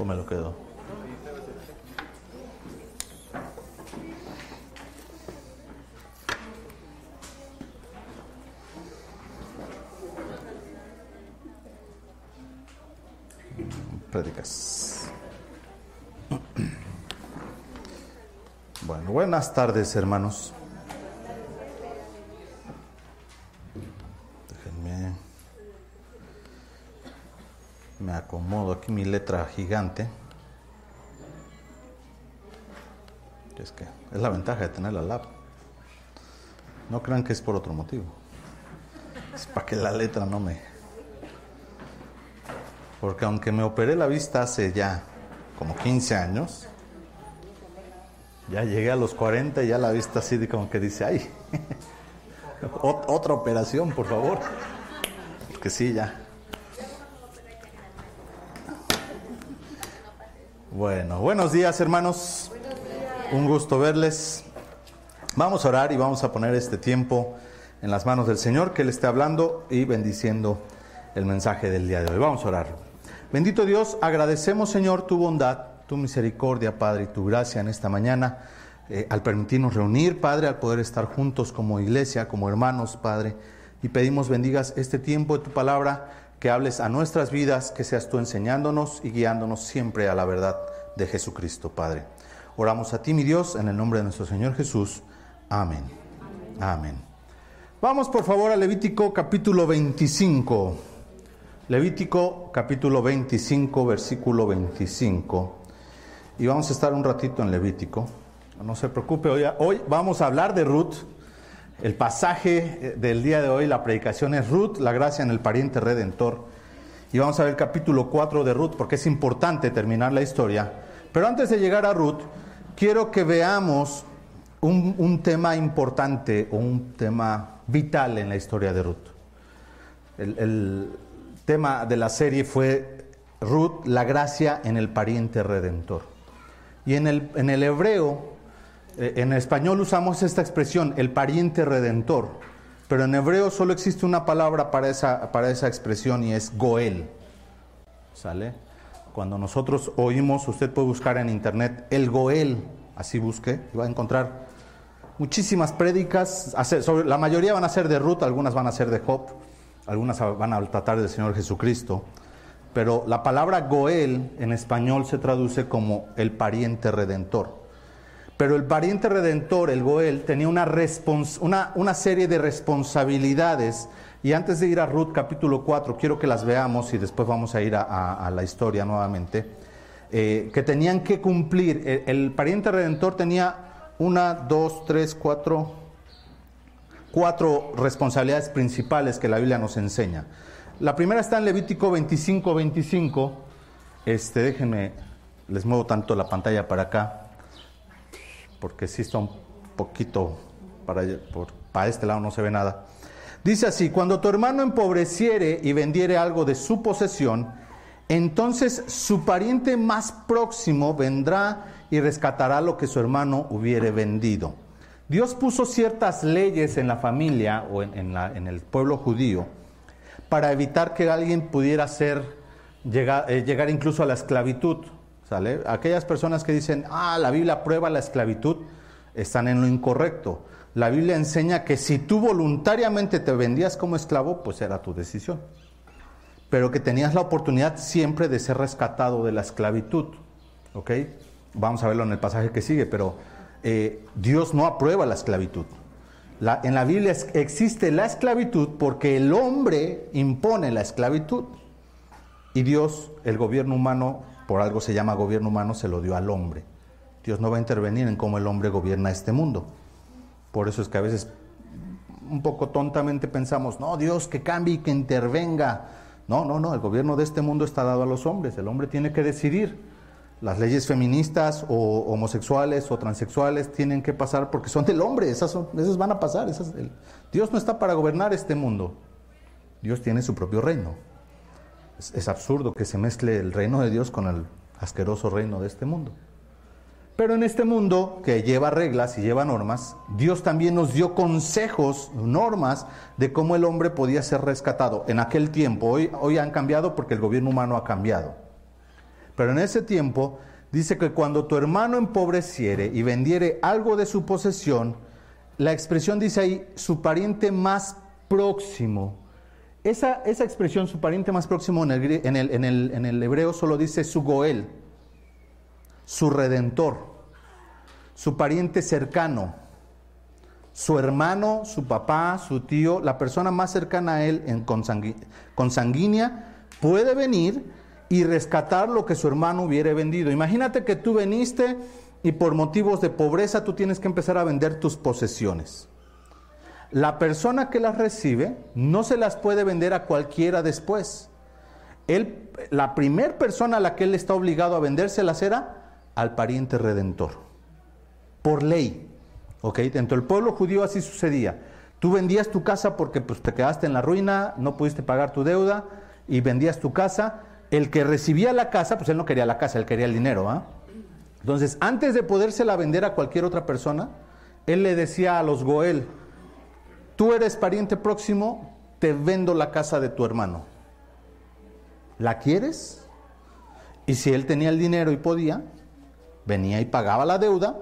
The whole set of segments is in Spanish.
¿O me lo quedo? Prédicas. Bueno, buenas tardes, hermanos. Déjenme. Me acomodo aquí mi letra gigante. Es que es la ventaja de tener la lab. No crean que es por otro motivo. Es para que la letra no me. Porque aunque me operé la vista hace ya como 15 años, ya llegué a los 40 y ya la vista así de como que dice, ay, otra operación, por favor. Porque sí, ya. Bueno, buenos días hermanos. Un gusto verles. Vamos a orar y vamos a poner este tiempo en las manos del Señor que le esté hablando y bendiciendo el mensaje del día de hoy. Vamos a orar. Bendito Dios, agradecemos Señor tu bondad, tu misericordia, Padre, y tu gracia en esta mañana, eh, al permitirnos reunir, Padre, al poder estar juntos como iglesia, como hermanos, Padre, y pedimos bendigas este tiempo de tu palabra, que hables a nuestras vidas, que seas tú enseñándonos y guiándonos siempre a la verdad de Jesucristo, Padre. Oramos a ti, mi Dios, en el nombre de nuestro Señor Jesús. Amén. Amén. Vamos por favor a Levítico capítulo 25. Levítico capítulo 25, versículo 25. Y vamos a estar un ratito en Levítico. No se preocupe, hoy, hoy vamos a hablar de Ruth. El pasaje del día de hoy, la predicación es Ruth, la gracia en el pariente redentor. Y vamos a ver el capítulo 4 de Ruth, porque es importante terminar la historia. Pero antes de llegar a Ruth, quiero que veamos un, tema importante o un tema vital en la historia de Ruth. el, el tema de la serie fue Ruth, la gracia en el pariente redentor. Y en el, en el hebreo, eh, en español usamos esta expresión, el pariente redentor, pero en hebreo solo existe una palabra para esa, para esa expresión y es Goel. ¿Sale? Cuando nosotros oímos, usted puede buscar en internet el Goel, así busque, y va a encontrar muchísimas prédicas, la mayoría van a ser de Ruth, algunas van a ser de Job algunas van a tratar del Señor Jesucristo, pero la palabra Goel en español se traduce como el pariente redentor. Pero el pariente redentor, el Goel, tenía una, una, serie de responsabilidades. Y antes de ir a Ruth capítulo 4, quiero que las veamos y después vamos a ir a, la historia nuevamente. Eh, que tenían que cumplir. El, el pariente redentor tenía una, dos, tres, cuatro, cuatro responsabilidades principales que la Biblia nos enseña. La primera está en Levítico 25, 25. Este, déjenme, les muevo tanto la pantalla para acá, porque si está un poquito para, para este lado, no se ve nada. Dice así, cuando tu hermano empobreciere y vendiere algo de su posesión, entonces su pariente más próximo vendrá y rescatará lo que su hermano hubiere vendido. Dios puso ciertas leyes en la familia o en, el pueblo judío para evitar que alguien pudiera ser, llegar, eh, llegar incluso a la esclavitud. Aquellas personas que dicen, ah, la Biblia prueba la esclavitud, están en lo incorrecto. La Biblia enseña que si tú voluntariamente te vendías como esclavo, pues era tu decisión. Pero que tenías la oportunidad siempre de ser rescatado de la esclavitud. ¿Ok? Vamos a verlo en el pasaje que sigue, pero eh, Dios no aprueba la esclavitud. en la Biblia existe la esclavitud porque el hombre impone la esclavitud. Y Dios, el gobierno humano, por algo se llama gobierno humano, se lo dio al hombre. Dios no va a intervenir en cómo el hombre gobierna este mundo. Por eso es que a veces un poco tontamente pensamos, no, Dios que cambie y que intervenga. No, no, no, el gobierno de este mundo está dado a los hombres. El hombre tiene que decidir las leyes feministas o homosexuales o transexuales tienen que pasar porque son del hombre, esas, van a pasar. Dios no está para gobernar este mundo, Dios tiene su propio reino. Es, absurdo que se mezcle el reino de Dios con el asqueroso reino de este mundo. Pero en este mundo que lleva reglas y lleva normas, Dios también nos dio consejos, normas de cómo el hombre podía ser rescatado en aquel tiempo. Hoy, hoy han cambiado porque el gobierno humano ha cambiado. Pero en ese tiempo dice que cuando tu hermano empobreciere y vendiere algo de su posesión, la expresión dice ahí, su pariente más próximo. Esa, esa expresión, su pariente más próximo en el, en, el, en, el, en el hebreo solo dice su goel, su redentor, su pariente cercano, su hermano, su papá, su tío, la persona más cercana a él en consanguínea, puede venir y rescatar lo que su hermano hubiera vendido. Imagínate que tú veniste y por motivos de pobreza tú tienes que empezar a vender tus posesiones. La persona que las recibe no se las puede vender a cualquiera después. Él, la primera persona a la que él está obligado a vendérselas era al pariente redentor. Por ley. ¿Ok? Dentro del pueblo judío así sucedía. Tú vendías tu casa porque pues, te quedaste en la ruina, no pudiste pagar tu deuda y vendías tu casa. El que recibía la casa, pues él no quería la casa, él quería el dinero. ¿ah? Entonces, antes de podérsela vender a cualquier otra persona, él le decía a los Goel, tú eres pariente próximo, te vendo la casa de tu hermano. ¿La quieres? Y si él tenía el dinero y podía, venía y pagaba la deuda,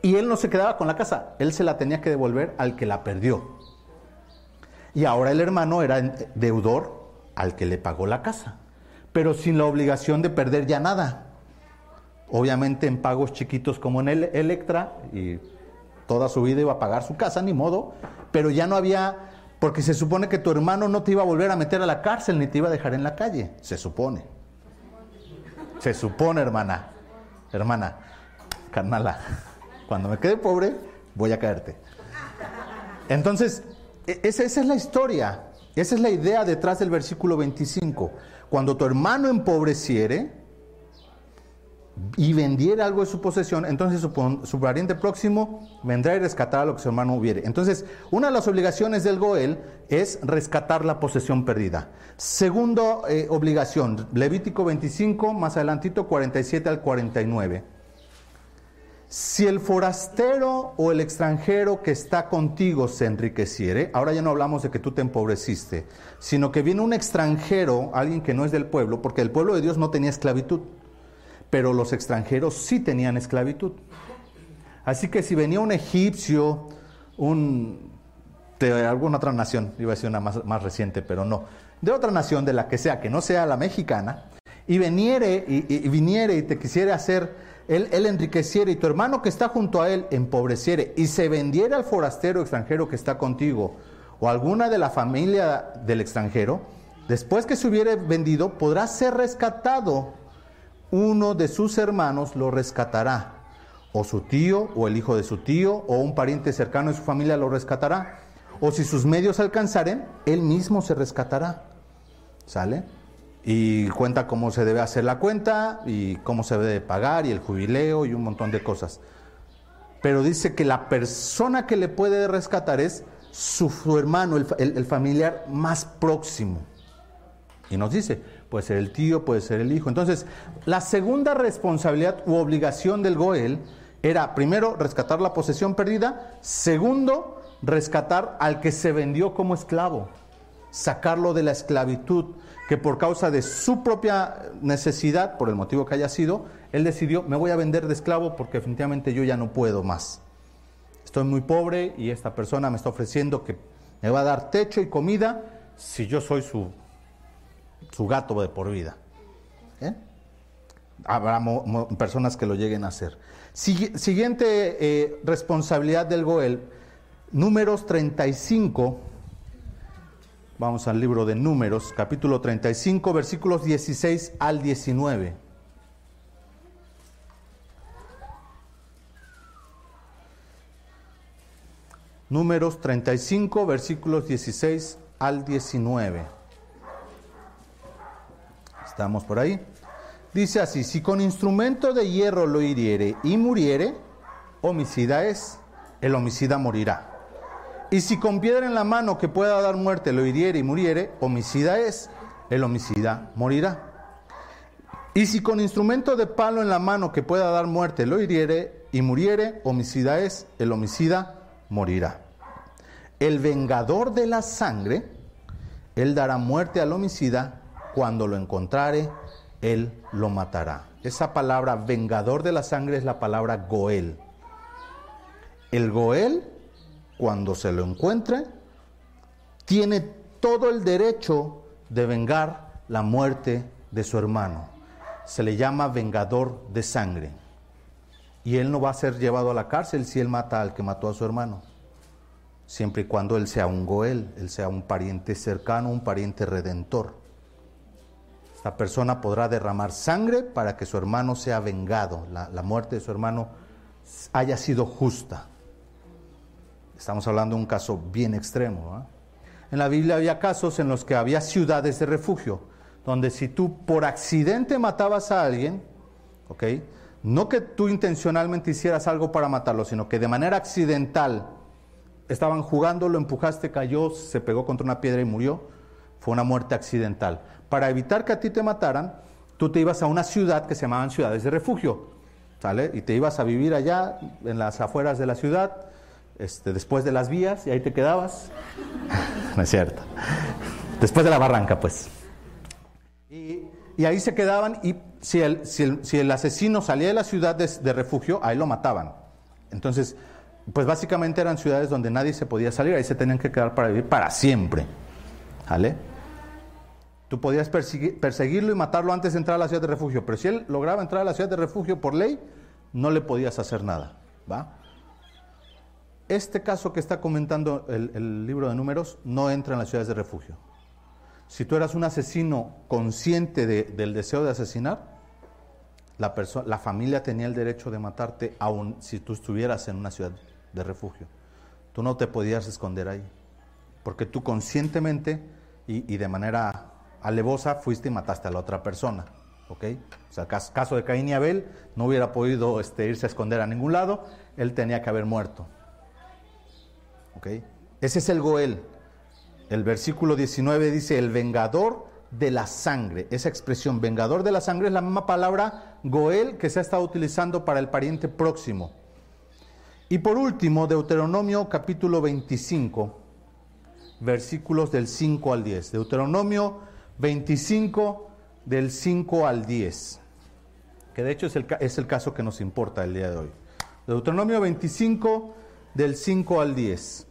y él no se quedaba con la casa, él se la tenía que devolver al que la perdió. Y ahora el hermano era deudor al que le pagó la casa, pero sin la obligación de perder ya nada. Obviamente en pagos chiquitos como en el Electra, y toda su vida iba a pagar su casa, ni modo, pero ya no había, porque se supone que tu hermano no te iba a volver a meter a la cárcel ni te iba a dejar en la calle, se supone. Se supone, hermana, hermana, carnala, cuando me quede pobre, voy a caerte. Entonces, e, esa, esa es la historia, esa es la idea detrás del versículo 25. Cuando tu hermano empobreciere, y vendiera algo de su posesión, entonces su, pariente próximo vendrá y rescatará lo que su hermano hubiere. Entonces, una de las obligaciones del Goel es rescatar la posesión perdida. Segundo eh, obligación, Levítico 25, más adelantito 47 al 49. Si el forastero o el extranjero que está contigo se enriqueciere, ahora ya no hablamos de que tú te empobreciste, sino que viene un extranjero, alguien que no es del pueblo, porque el pueblo de Dios no tenía esclavitud pero los extranjeros sí tenían esclavitud. Así que si venía un egipcio, un de alguna otra nación, iba a decir una más, reciente, pero no, de otra nación, de la que sea, que no sea la mexicana, y viniere y, viniere y te quisiera hacer, él, él enriqueciere y tu hermano que está junto a él empobreciere y se vendiera al forastero extranjero que está contigo o alguna de la familia del extranjero, después que se hubiere vendido, podrá ser rescatado uno de sus hermanos lo rescatará, o su tío, o el hijo de su tío, o un pariente cercano de su familia lo rescatará, o si sus medios alcanzaren, él mismo se rescatará. ¿Sale? Y cuenta cómo se debe hacer la cuenta, y cómo se debe pagar, y el jubileo, y un montón de cosas. Pero dice que la persona que le puede rescatar es su, hermano, el familiar más próximo. Y nos dice, puede ser el tío, puede ser el hijo. Entonces, la segunda responsabilidad u obligación del Goel era, primero, rescatar la posesión perdida, segundo, rescatar al que se vendió como esclavo, sacarlo de la esclavitud, que por causa de su propia necesidad, por el motivo que haya sido, él decidió, me voy a vender de esclavo porque definitivamente yo ya no puedo más. Estoy muy pobre y esta persona me está ofreciendo que me va a dar techo y comida si yo soy su su gato de por vida. ¿Eh? Habrá personas que lo lleguen a hacer. siguiente eh, responsabilidad del Goel, números 35. Vamos al libro de números, capítulo 35, versículos 16 al 19. Números 35, versículos 16 al 19. Estamos por ahí. Dice así, si con instrumento de hierro lo hiriere y muriere, homicida es, el homicida morirá. Y si con piedra en la mano que pueda dar muerte lo hiriere y muriere, homicida es, el homicida morirá. Y si con instrumento de palo en la mano que pueda dar muerte lo hiriere y muriere, homicida es, el homicida morirá. El vengador de la sangre, él dará muerte al homicida cuando lo encontrare él lo matará. Esa palabra vengador de la sangre es la palabra Goel. El Goel, cuando se lo encuentre, tiene todo el derecho de vengar la muerte de su hermano. Se le llama vengador de sangre. Y él no va a ser llevado a la cárcel si él mata al que mató a su hermano. Siempre y cuando él sea un Goel, él sea un pariente cercano, un pariente redentor. Esta persona podrá derramar sangre para que su hermano sea vengado, la, muerte de su hermano haya sido justa. Estamos hablando de un caso bien extremo. En la Biblia había casos en los que había ciudades de refugio, donde si tú por accidente matabas a alguien, ¿ok? No que tú intencionalmente hicieras algo para matarlo, sino que de manera accidental estaban jugando, lo empujaste, cayó, se pegó contra una piedra y murió. Fue una muerte accidental. Para evitar que a ti te mataran, tú te ibas a una ciudad que se llamaban ciudades de refugio, ¿sale? Y te ibas a vivir allá, en las afueras de la ciudad, este, después de las vías, y ahí te quedabas. no es cierto. Después de la barranca, pues. Y, ahí se quedaban, y si el, si el, asesino salía de la ciudad de, de refugio, ahí lo mataban. Entonces, pues básicamente eran ciudades donde nadie se podía salir, ahí se tenían que quedar para vivir para siempre. ¿Vale? Tú podías perseguirlo y matarlo antes de entrar a la ciudad de refugio, pero si él lograba entrar a la ciudad de refugio por ley, no le podías hacer nada. ¿va? Este caso que está comentando el, libro de números no entra en las ciudades de refugio. Si tú eras un asesino consciente del deseo de asesinar, la, la familia tenía el derecho de matarte aun si tú estuvieras en una ciudad de refugio. Tú no te podías esconder ahí, porque tú conscientemente y, de manera alevosa fuiste y mataste a la otra persona. ¿ok? O sea, caso de Caín y Abel, no hubiera podido este, irse a esconder a ningún lado, él tenía que haber muerto. ¿ok? Ese es el Goel. El versículo 19 dice, el vengador de la sangre. Esa expresión, vengador de la sangre, es la misma palabra Goel que se ha estado utilizando para el pariente próximo. Y por último, Deuteronomio capítulo 25, versículos del 5 al 10. Deuteronomio 25 del 5 al 10, que de hecho es el, es el caso que nos importa el día de hoy. Deuteronomio 25 del 5 al 10.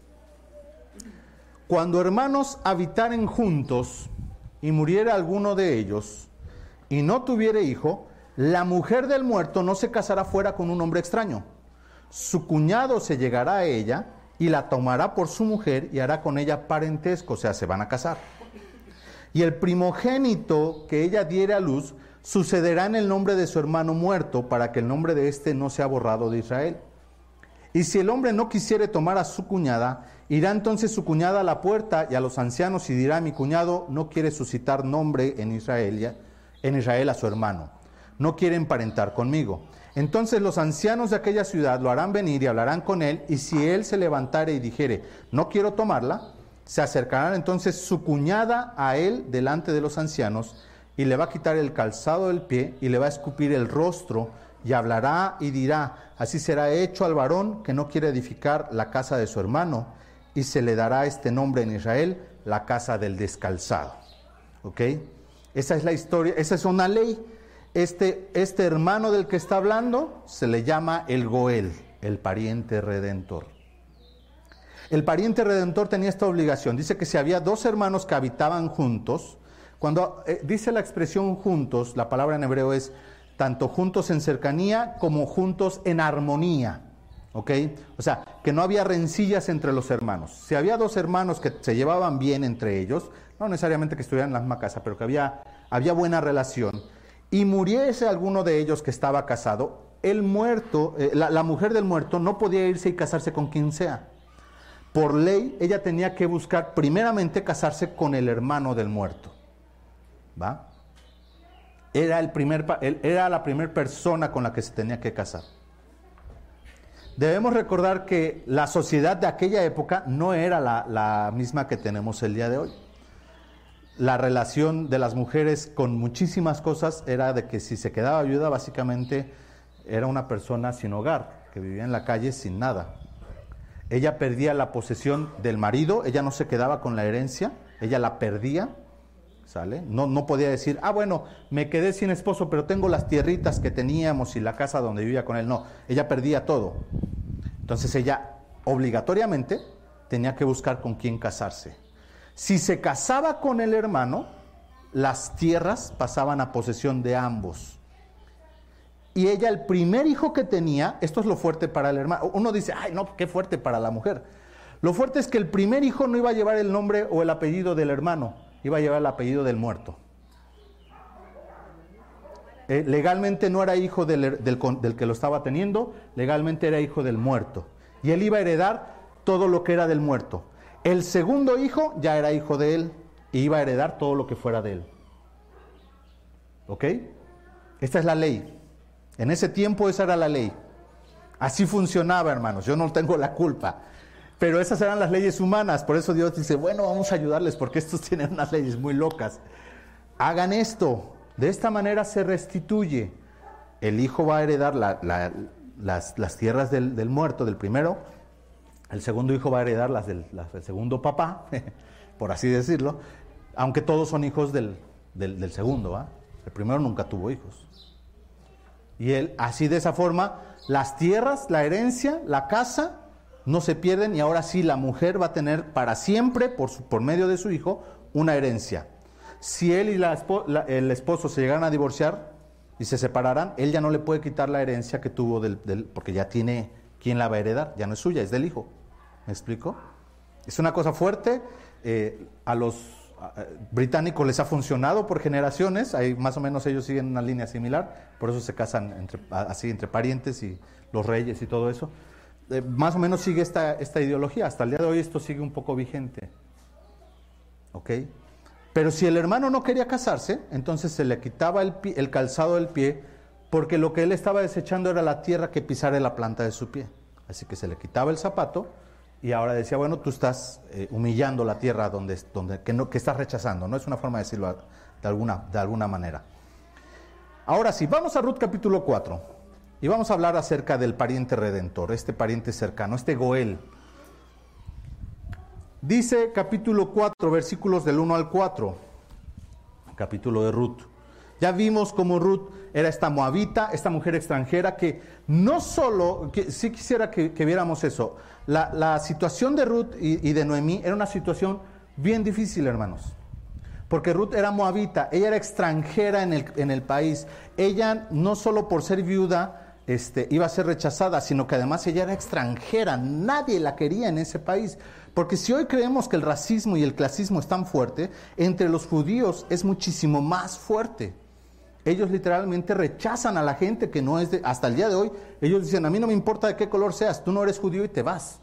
Cuando hermanos habitaren juntos y muriera alguno de ellos y no tuviere hijo, la mujer del muerto no se casará fuera con un hombre extraño su cuñado se llegará a ella y la tomará por su mujer y hará con ella parentesco, o sea, se van a casar. Y el primogénito que ella diere a luz sucederá en el nombre de su hermano muerto para que el nombre de éste no sea borrado de Israel. Y si el hombre no quisiere tomar a su cuñada, irá entonces su cuñada a la puerta y a los ancianos y dirá, mi cuñado no quiere suscitar nombre en Israel, en Israel a su hermano, no quiere emparentar conmigo. Entonces los ancianos de aquella ciudad lo harán venir y hablarán con él, y si él se levantare y dijere, no quiero tomarla, se acercarán entonces su cuñada a él delante de los ancianos, y le va a quitar el calzado del pie, y le va a escupir el rostro, y hablará y dirá, así será hecho al varón que no quiere edificar la casa de su hermano, y se le dará este nombre en Israel, la casa del descalzado. ¿Ok? Esa es la historia, esa es una ley este, este hermano del que está hablando se le llama el Goel, el pariente redentor. El pariente redentor tenía esta obligación. Dice que si había dos hermanos que habitaban juntos, cuando eh, dice la expresión juntos, la palabra en hebreo es tanto juntos en cercanía como juntos en armonía. ¿Ok? O sea, que no había rencillas entre los hermanos. Si había dos hermanos que se llevaban bien entre ellos, no necesariamente que estuvieran en la misma casa, pero que había, había buena relación, y muriese alguno de ellos que estaba casado, el muerto, eh, la, mujer del muerto no podía irse y casarse con quien sea. Por ley, ella tenía que buscar primeramente casarse con el hermano del muerto. ¿Va? Era, el primer, era la primera persona con la que se tenía que casar. Debemos recordar que la sociedad de aquella época no era la misma que tenemos el día de hoy la relación de las mujeres con muchísimas cosas era de que si se quedaba viuda, básicamente era una persona sin hogar, que vivía en la calle sin nada. Ella perdía la posesión del marido, ella no se quedaba con la herencia, ella la perdía, ¿sale? No, no podía decir, ah, bueno, me quedé sin esposo, pero tengo las tierritas que teníamos y la casa donde vivía con él. No, ella perdía todo. Entonces ella obligatoriamente tenía que buscar con quién casarse. Si se casaba con el hermano, las tierras pasaban a posesión de ambos. Y ella, el primer hijo que tenía, esto es lo fuerte para el hermano. Uno dice, ay, no, qué fuerte para la mujer. Lo fuerte es que el primer hijo no iba a llevar el nombre o el apellido del hermano, iba a llevar el apellido del muerto. Eh, legalmente no era hijo del, del que lo estaba teniendo, legalmente era hijo del muerto. Y él iba a heredar todo lo que era del muerto. El segundo hijo ya era hijo de él y iba a heredar todo lo que fuera de él. ¿Ok? Esta es la ley. En ese tiempo esa era la ley. Así funcionaba, hermanos. Yo no tengo la culpa. Pero esas eran las leyes humanas. Por eso Dios dice, bueno, vamos a ayudarles porque estos tienen unas leyes muy locas. Hagan esto. De esta manera se restituye. El hijo va a heredar las, tierras del, muerto, del primero. El segundo hijo va a heredar las del, segundo papá, por así decirlo. Aunque todos son hijos del, segundo. El primero nunca tuvo hijos. Y él, así de esa forma, las tierras, la herencia, la casa, no se pierden y ahora sí la mujer va a tener para siempre, por, por medio de su hijo, una herencia. Si él y el esposo se llegaran a divorciar y se separaran, él ya no le puede quitar la herencia que tuvo del, porque ya tiene quien la va a heredar, ya no es suya, es del hijo. ¿Me explico? Es una cosa fuerte. Eh, a los británicos les ha funcionado por generaciones, ahí más o menos ellos siguen una línea similar, por eso se casan entre, así entre parientes y los reyes y todo eso. Eh, más o menos sigue esta, esta ideología. Hasta el día de hoy esto sigue un poco vigente. ¿Ok? Pero si el hermano no quería casarse, entonces se le quitaba el, el calzado del pie, porque lo que él estaba desechando era la tierra que pisara la planta de su pie. Así que se le quitaba el zapato y ahora decía, bueno, tú estás eh, humillando la tierra donde, donde, que, no, que estás rechazando. No es una forma de decirlo de alguna, de alguna manera. Ahora sí, vamos a Ruth capítulo 4. Y vamos a hablar acerca del pariente redentor, este pariente cercano, este Goel. Dice capítulo 4, versículos del 1 al 4, capítulo de Ruth. Ya vimos cómo Ruth era esta moabita, esta mujer extranjera que no solo, que sí quisiera que, viéramos eso, la, situación de Ruth y, de Noemí era una situación bien difícil, hermanos. Porque Ruth era moabita, ella era extranjera en el, en el país. Ella no solo por ser viuda, este, iba a ser rechazada, sino que además ella era extranjera, nadie la quería en ese país. Porque si hoy creemos que el racismo y el clasismo es tan fuerte, entre los judíos es muchísimo más fuerte. Ellos literalmente rechazan a la gente que no es de, hasta el día de hoy, ellos dicen, a mí no me importa de qué color seas, tú no eres judío y te vas.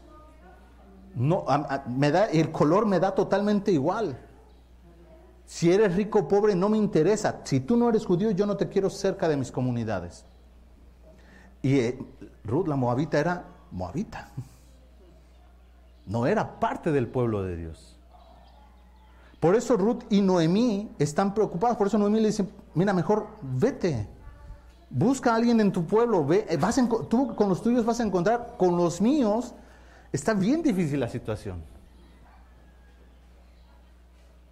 No, me da, el color me da totalmente igual. Si eres rico o pobre, no me interesa. Si tú no eres judío, yo no te quiero cerca de mis comunidades. Y eh, Ruth, la moabita, era moabita. No era parte del pueblo de Dios. Por eso Ruth y Noemí están preocupadas. Por eso Noemí le dice, mira, mejor vete. Busca a alguien en tu pueblo. Ve, eh, vas tú con los tuyos vas a encontrar. Con los míos está bien difícil la situación.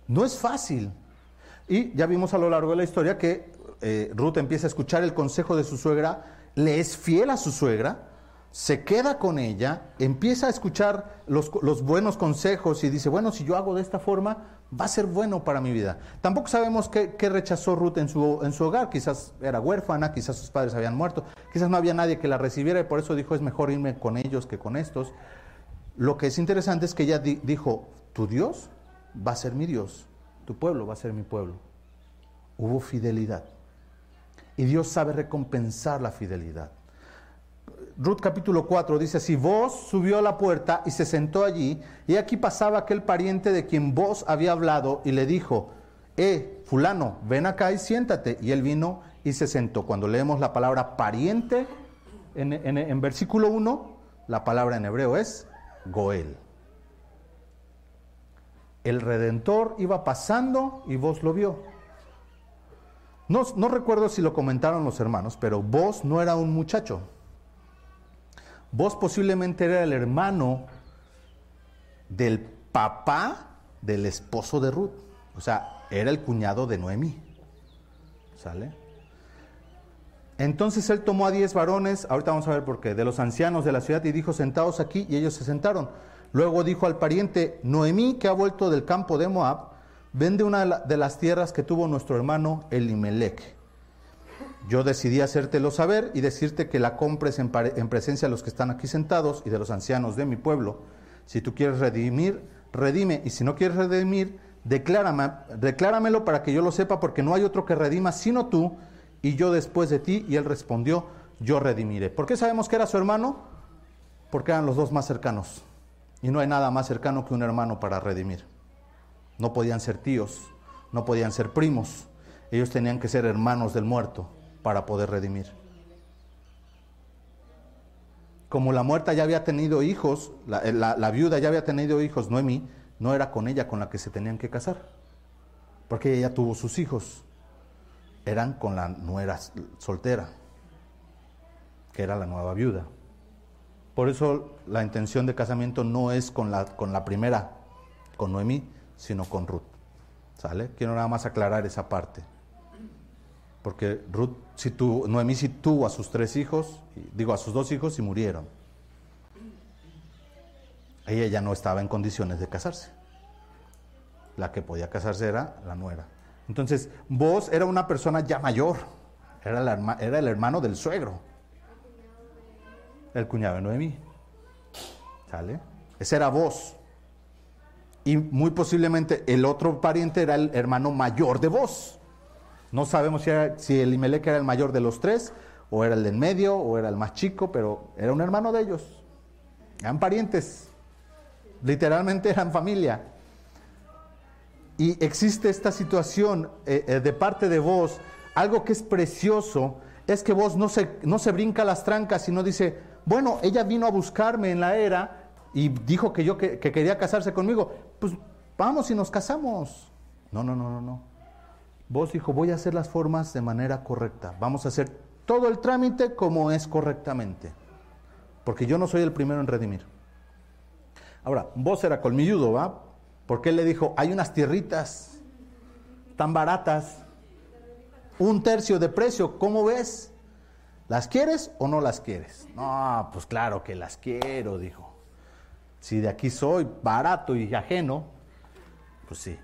No es fácil. Y ya vimos a lo largo de la historia que eh, Ruth empieza a escuchar el consejo de su suegra le es fiel a su suegra, se queda con ella, empieza a escuchar los, buenos consejos y dice, bueno, si yo hago de esta forma, va a ser bueno para mi vida. Tampoco sabemos qué, rechazó Ruth en su, en su hogar, quizás era huérfana, quizás sus padres habían muerto, quizás no había nadie que la recibiera y por eso dijo, es mejor irme con ellos que con estos. Lo que es interesante es que ella dijo, tu Dios va a ser mi Dios, tu pueblo va a ser mi pueblo. Hubo fidelidad. Y Dios sabe recompensar la fidelidad. Ruth capítulo 4 dice así, vos subió a la puerta y se sentó allí, y aquí pasaba aquel pariente de quien vos había hablado y le dijo, eh, fulano, ven acá y siéntate. Y él vino y se sentó. Cuando leemos la palabra pariente en, en versículo 1, la palabra en hebreo es Goel. El redentor iba pasando y vos lo vio. No, recuerdo si lo comentaron los hermanos, pero vos no era un muchacho. Vos posiblemente era el hermano del papá del esposo de Ruth. O sea, era el cuñado de Noemí. ¿Sale? Entonces él tomó a diez varones, ahorita vamos a ver por qué, de los ancianos de la ciudad y dijo, sentados aquí, y ellos se sentaron. Luego dijo al pariente, Noemí, que ha vuelto del campo de Moab, vende una de las tierras que tuvo nuestro hermano Elimelech. Yo decidí hacértelo saber y decirte que la compres en, presencia de los que están aquí sentados y de los ancianos de mi pueblo. Si tú quieres redimir, redime, y si no quieres redimir, declárame, decláramelo para que yo lo sepa, porque no hay otro que redima sino tú, y yo después de ti. Y él respondió, yo redimiré. ¿Por qué sabemos que era su hermano? Porque eran los dos más cercanos. Y no hay nada más cercano que un hermano para redimir. No podían ser tíos, no podían ser primos. Ellos tenían que ser hermanos del muerto para poder redimir. Como la muerta ya había tenido hijos, la, la viuda ya había tenido hijos, Noemi, no era con ella con la que se tenían que casar, porque ella ya tuvo sus hijos eran con la nuera soltera, que era la nueva viuda. Por eso la intención de casamiento no es con la, con la primera, con Noemí, sino con Ruth. ¿Sale? Quiero nada más aclarar esa parte. Porque Ruth, si tu, Noemí sí tuvo a sus tres hijos, digo a sus dos hijos y murieron. Ella ya no estaba en condiciones de casarse. La que podía casarse era la nuera. Entonces, vos era una persona ya mayor, era, era el hermano del suegro, el cuñado de Noemí. ¿Sale? Ese era vos. Y muy posiblemente el otro pariente era el hermano mayor de vos. No sabemos si, el Imelec era el mayor de los tres, o era el del medio, o era el más chico, pero era un hermano de ellos. Eran parientes. Literalmente eran familia. Y existe esta situación eh, eh, de parte de vos, algo que es precioso, es que vos no se, no se brinca las trancas, sino dice, bueno, ella vino a buscarme en la era y dijo que yo que, que quería casarse conmigo, pues vamos y nos casamos. No, no, no, no, no. Vos dijo, voy a hacer las formas de manera correcta, vamos a hacer todo el trámite como es correctamente, porque yo no soy el primero en redimir. Ahora, vos era colmilludo, ¿va? Porque él le dijo, hay unas tierritas tan baratas, un tercio de precio, ¿cómo ves? ¿Las quieres o no las quieres? No, pues claro que las quiero, dijo. Si de aquí soy barato y ajeno, pues sí.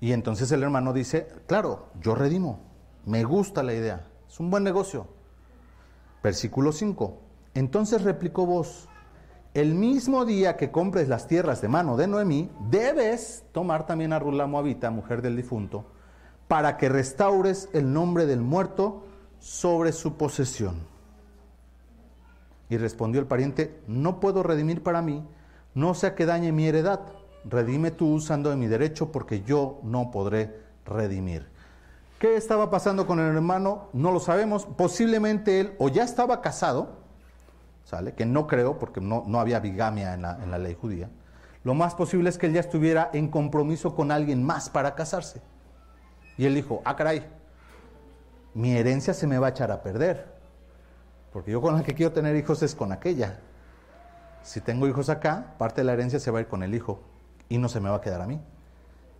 Y entonces el hermano dice, claro, yo redimo, me gusta la idea, es un buen negocio. Versículo 5. Entonces replicó vos, el mismo día que compres las tierras de mano de Noemí, debes tomar también a Ruth la Moabita, mujer del difunto, para que restaures el nombre del muerto sobre su posesión. Y respondió el pariente, no puedo redimir para mí, no sea que dañe mi heredad, redime tú usando de mi derecho, porque yo no podré redimir. ¿Qué estaba pasando con el hermano? No lo sabemos. Posiblemente él o ya estaba casado, que no creo, porque no, había bigamia en la, en la ley judía. Lo más posible es que él ya estuviera en compromiso con alguien más para casarse. Y él dijo, ah, caray, mi herencia se me va a echar a perder. Porque yo con la que quiero tener hijos es con aquella. Si tengo hijos acá, parte de la herencia se va a ir con el hijo y no se me va a quedar a mí.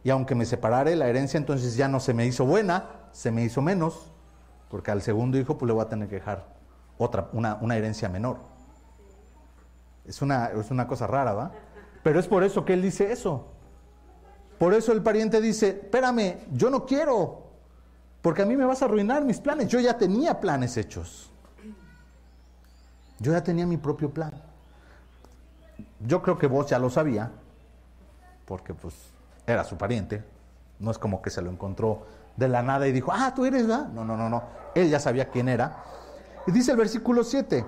Y aunque me separare la herencia, entonces ya no se me hizo buena, se me hizo menos, porque al segundo hijo pues le voy a tener que dejar otra, una, una herencia menor. Es una, es una cosa rara, ¿va? Pero es por eso que él dice eso. Por eso el pariente dice, espérame, yo no quiero, porque a mí me vas a arruinar mis planes. Yo ya tenía planes hechos. Yo ya tenía mi propio plan. Yo creo que vos ya lo sabía, porque pues era su pariente. No es como que se lo encontró de la nada y dijo, ah, tú eres, ¿verdad? No, no, no, no. Él ya sabía quién era. Y dice el versículo 7,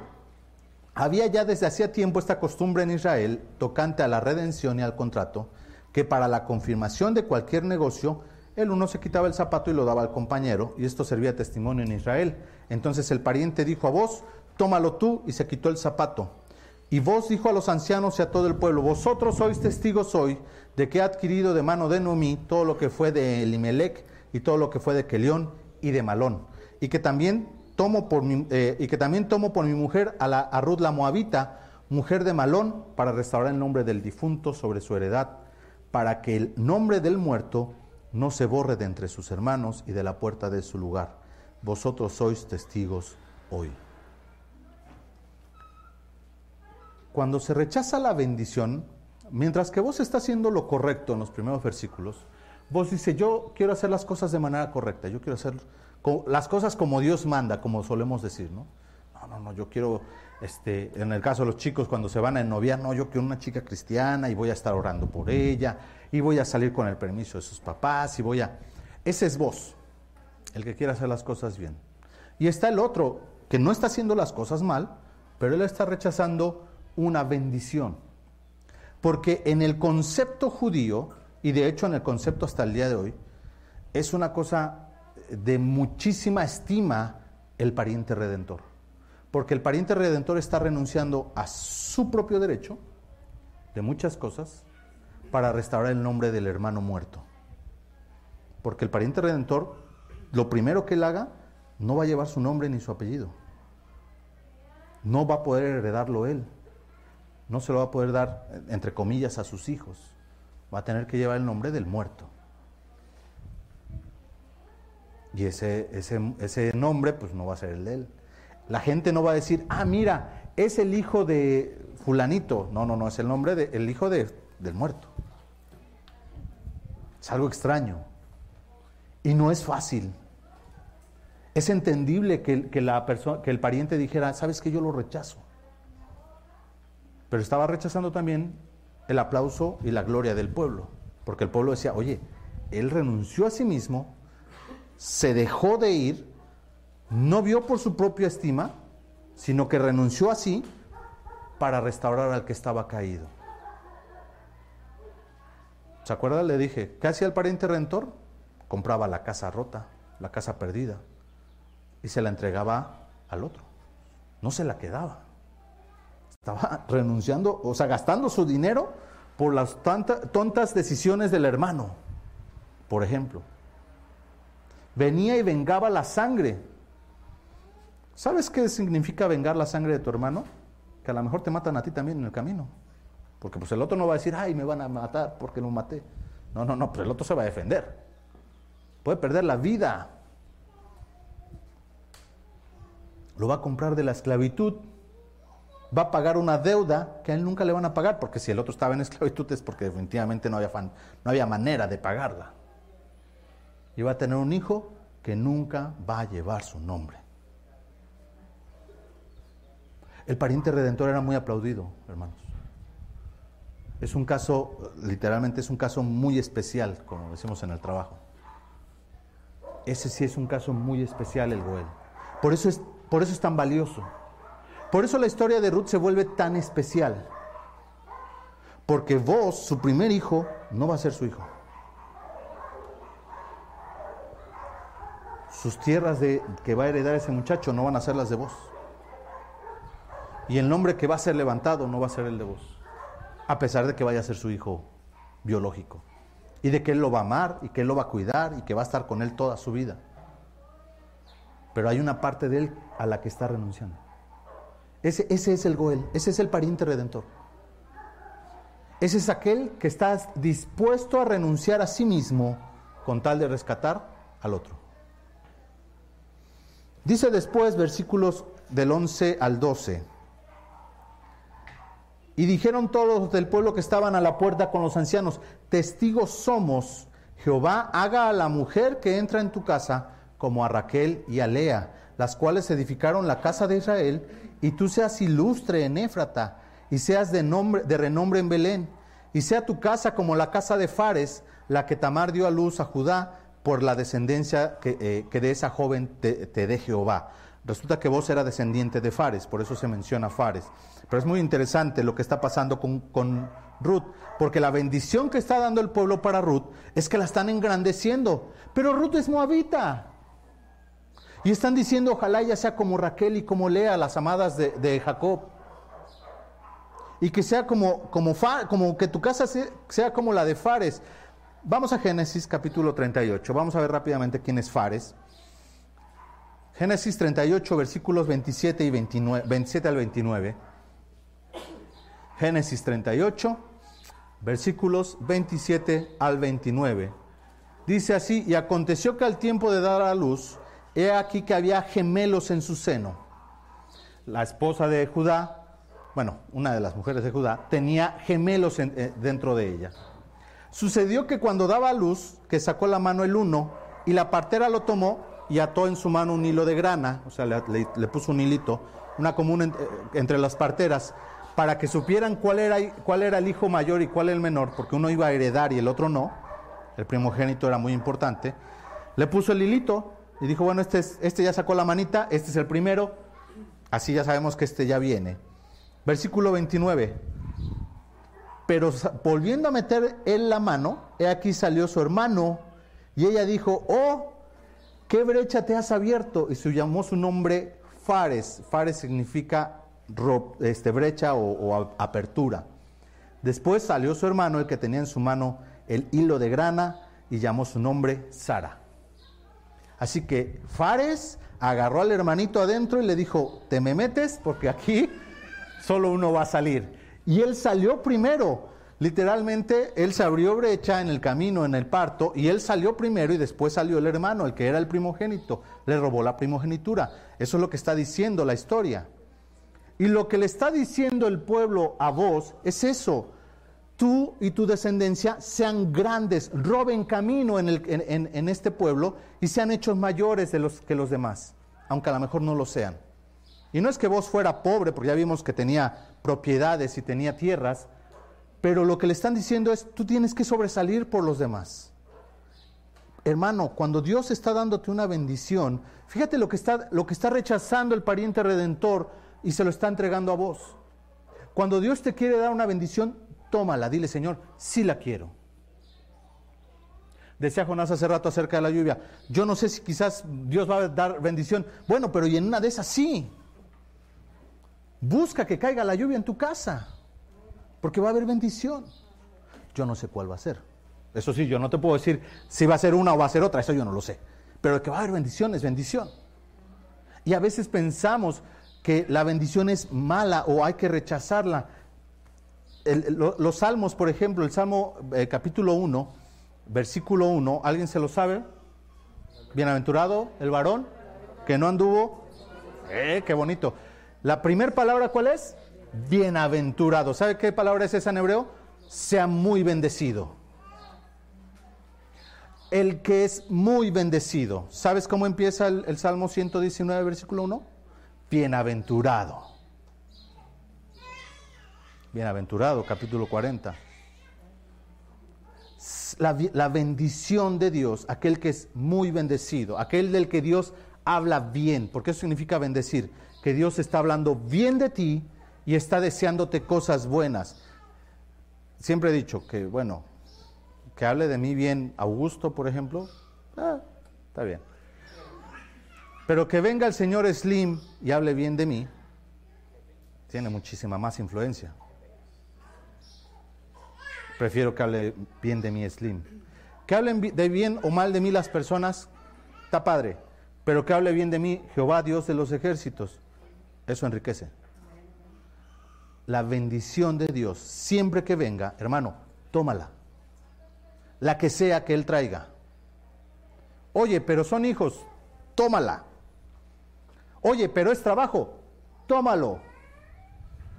había ya desde hacía tiempo esta costumbre en Israel, tocante a la redención y al contrato, que para la confirmación de cualquier negocio, el uno se quitaba el zapato y lo daba al compañero, y esto servía testimonio en Israel. Entonces el pariente dijo a vos, tómalo tú, y se quitó el zapato. Y vos dijo a los ancianos y a todo el pueblo, vosotros sois testigos hoy de que he adquirido de mano de Noemí todo lo que fue de Elimelech y todo lo que fue de Kelión y de Malón, y que también tomo por eh, y que también tomo por mi mujer a, la, Ruth la Moabita, mujer de Malón, para restaurar el nombre del difunto sobre su heredad, para que el nombre del muerto no se borre de entre sus hermanos y de la puerta de su lugar. Vosotros sois testigos hoy. Cuando se rechaza la bendición, mientras que vos estás haciendo lo correcto en los primeros versículos, vos dices, yo quiero hacer las cosas de manera correcta, yo quiero hacer las cosas como Dios manda, como solemos decir, ¿no? No, no, no, yo quiero, este, en el caso de los chicos cuando se van a ennoviar, no, yo quiero una chica cristiana y voy a estar orando por ella y voy a salir con el permiso de sus papás y voy a... Ese es vos, el que quiere hacer las cosas bien. Y está el otro, que no está haciendo las cosas mal, pero él está rechazando una bendición. Porque en el concepto judío, y de hecho en el concepto hasta el día de hoy, es una cosa de muchísima estima el pariente redentor. Porque el pariente redentor está renunciando a su propio derecho de muchas cosas para restaurar el nombre del hermano muerto. Porque el pariente redentor, lo primero que él haga, no va a llevar su nombre ni su apellido. No va a poder heredarlo él no se lo va a poder dar, entre comillas, a sus hijos. Va a tener que llevar el nombre del muerto. Y ese, ese, ese nombre, pues no va a ser el de él. La gente no va a decir, ah, mira, es el hijo de fulanito. No, no, no, es el nombre del hijo de, del muerto. Es algo extraño. Y no es fácil. Es entendible que, que la que el pariente dijera, sabes que yo lo rechazo. Pero estaba rechazando también el aplauso y la gloria del pueblo, porque el pueblo decía, oye, él renunció a sí mismo, se dejó de ir, no vio por su propia estima, sino que renunció así para restaurar al que estaba caído. ¿Se acuerdan? Le dije, ¿qué hacía el pariente redentor? Compraba la casa rota, la casa perdida, y se la entregaba al otro. No se la quedaba. Estaba renunciando, o sea, gastando su dinero por las tontas decisiones del hermano, por ejemplo. Venía y vengaba la sangre. ¿Sabes qué significa vengar la sangre de tu hermano? Que a lo mejor te matan a ti también en el camino. Porque pues el otro no va a decir, ay, me van a matar porque lo maté. No, no, no, pero el otro se va a defender. Puede perder la vida. Lo va a comprar de la esclavitud va a pagar una deuda que a él nunca le van a pagar, porque si el otro estaba en esclavitud es porque definitivamente no había, no había manera de pagarla. Y va a tener un hijo que nunca va a llevar su nombre. El pariente redentor era muy aplaudido, hermanos. Es un caso, literalmente es un caso muy especial, como decimos en el trabajo. Ese sí es un caso muy especial, el Goel. Por eso es, por eso es tan valioso. Por eso la historia de Ruth se vuelve tan especial. Porque vos, su primer hijo, no va a ser su hijo. Sus tierras que va a heredar ese muchacho no van a ser las de vos. Y el nombre que va a ser levantado no va a ser el de vos. A pesar de que vaya a ser su hijo biológico. Y de que él lo va a amar y que él lo va a cuidar y que va a estar con él toda su vida. Pero hay una parte de él a la que está renunciando. Ese, es el Goel, ese es el pariente redentor. Ese es aquel que está dispuesto a renunciar a sí mismo con tal de rescatar al otro. Dice después versículos del 11 al 12. Y dijeron todos del pueblo que estaban a la puerta con los ancianos, testigos somos, Jehová haga a la mujer que entra en tu casa como a Raquel y a Lea, las cuales edificaron la casa de Israel y tú seas ilustre en Éfrata, y seas de, nombre, de renombre en Belén, y sea tu casa como la casa de Fares, la que Tamar dio a luz a Judá por la descendencia que, eh, de esa joven te, dé Jehová. Resulta que vos era descendiente de Fares, por eso se menciona Fares. Pero es muy interesante lo que está pasando con, con Ruth, porque la bendición que está dando el pueblo para Ruth es que la están engrandeciendo. Pero Ruth es moabita. Y están diciendo, ojalá ella sea como Raquel y como Lea, las amadas de, Jacob. Y que sea como, como, que tu casa sea, como la de Fares. Vamos a Génesis capítulo 38. Vamos a ver rápidamente quién es Fares. Génesis 38, versículos 27 y 29, 27 al 29. Génesis 38, versículos 27 al 29. Dice así, y aconteció que al tiempo de dar a luz, he aquí que había gemelos en su seno. La esposa de Judá, bueno, una de las mujeres de Judá, tenía gemelos eh, dentro de ella. Sucedió que cuando daba a luz, que sacó la mano el uno, y la partera lo tomó y ató en su mano un hilo de grana, o sea, le, puso un hilito, una común eh, entre las parteras, para que supieran cuál era, cuál era el hijo mayor y cuál el menor, porque uno iba a heredar y el otro no, el primogénito era muy importante, le puso el hilito y dijo, bueno, este, este ya sacó la manita, este es el primero, así ya sabemos que este ya viene. Versículo 29. Pero volviendo a meter él la mano, he aquí salió su hermano, y ella dijo, oh, ¿qué brecha te has abierto? Y se llamó su nombre Fares. Fares significa este, brecha o, apertura. Después salió su hermano, el que tenía en su mano el hilo de grana, y llamó su nombre Sara. Así que Fares agarró al hermanito adentro y le dijo, te me metes porque aquí solo uno va a salir. Y él salió primero. Literalmente, él se abrió brecha en el camino, en el parto, y él salió primero y después salió el hermano, el que era el primogénito. Le robó la primogenitura. Eso es lo que está diciendo la historia. Y lo que le está diciendo el pueblo a vos es eso. Tú y tu descendencia sean grandes, roben camino en, el, en, este pueblo y sean hechos mayores de los, que los demás, aunque a lo mejor no lo sean. Y no es que vos fuera pobre, porque ya vimos que tenía propiedades y tenía tierras, pero lo que le están diciendo es, tú tienes que sobresalir por los demás. Hermano, cuando Dios está dándote una bendición, fíjate lo que está, lo que está rechazando el pariente redentor y se lo está entregando a vos. Cuando Dios te quiere dar una bendición, tómala, dile Señor, sí la quiero. Decía Jonás hace rato acerca de la lluvia, yo no sé si quizás Dios va a dar bendición. Bueno, pero y en una de esas sí. Busca que caiga la lluvia en tu casa, porque va a haber bendición. Yo no sé cuál va a ser. Eso sí, yo no te puedo decir si va a ser una o va a ser otra, eso yo no lo sé. Pero que va a haber bendición es bendición. Y a veces pensamos que la bendición es mala o hay que rechazarla. Los salmos, por ejemplo, el Salmo eh, capítulo 1, versículo 1, ¿alguien se lo sabe? Bienaventurado el varón que no anduvo. Eh, qué bonito. La primera palabra, ¿cuál es? Bienaventurado. ¿Sabe qué palabra es esa en hebreo? Sea muy bendecido. El que es muy bendecido. ¿Sabes cómo empieza el, Salmo 119, versículo 1? Bienaventurado. Bienaventurado, capítulo 40. La, bendición de Dios, aquel que es muy bendecido, aquel del que Dios habla bien, porque eso significa bendecir que Dios está hablando bien de ti y está deseándote cosas buenas. Siempre he dicho que, bueno, que hable de mí bien Augusto, por ejemplo, ah, está bien. Pero que venga el señor Slim y hable bien de mí, tiene muchísima más influencia. Prefiero que hable bien de mí Slim. Que hablen de bien o mal de mí las personas, está padre. Pero que hable bien de mí Jehová, Dios de los ejércitos. Eso enriquece. La bendición de Dios, siempre que venga, hermano, tómala. La que sea que Él traiga. Oye, pero son hijos, tómala. Oye, pero es trabajo, tómalo.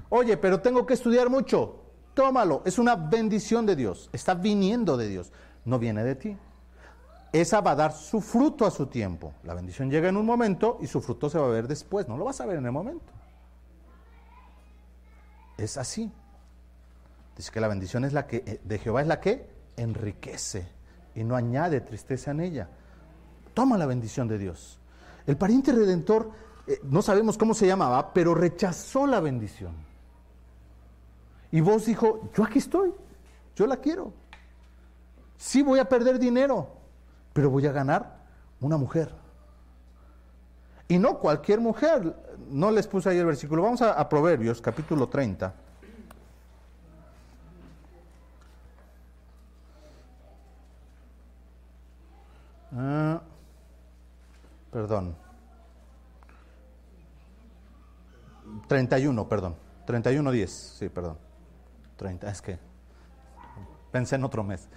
Oye, pero tengo que estudiar mucho, tómalo. Es una bendición de Dios, está viniendo de Dios, no viene de ti. Esa va a dar su fruto a su tiempo. La bendición llega en un momento y su fruto se va a ver después. No lo vas a ver en el momento. Es así. Dice que la bendición es la que, eh, de Jehová es la que enriquece y no añade tristeza en ella. Toma la bendición de Dios. El pariente redentor, eh, no sabemos cómo se llamaba, pero rechazó la bendición. Y vos dijo, yo aquí estoy, yo la quiero. Sí voy a perder dinero, pero voy a ganar una mujer. Y no cualquier mujer. No les puse ahí el versículo. Vamos a, Proverbios, capítulo 30. Ah, perdón. 31, perdón. 31, 10. Sí, perdón. 30, es que Pensé en otro mes.